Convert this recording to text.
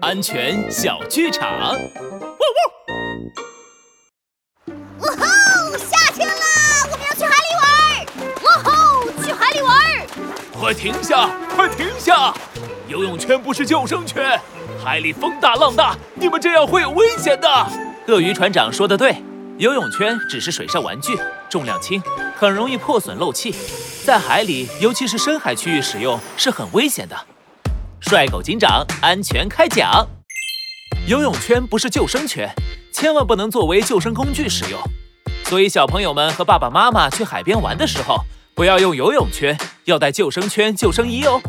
安全小剧场。呜呼！夏天了，我们要去海里玩。哇吼！去海里玩！快停下！快停下！游泳圈不是救生圈，海里风大浪大，你们这样会有危险的。鳄鱼船长说的对，游泳圈只是水上玩具，重量轻，很容易破损漏气，在海里，尤其是深海区域使用是很危险的。帅狗警长安全开讲：游泳圈不是救生圈，千万不能作为救生工具使用。所以小朋友们和爸爸妈妈去海边玩的时候，不要用游泳圈，要带救生圈、救生衣哦。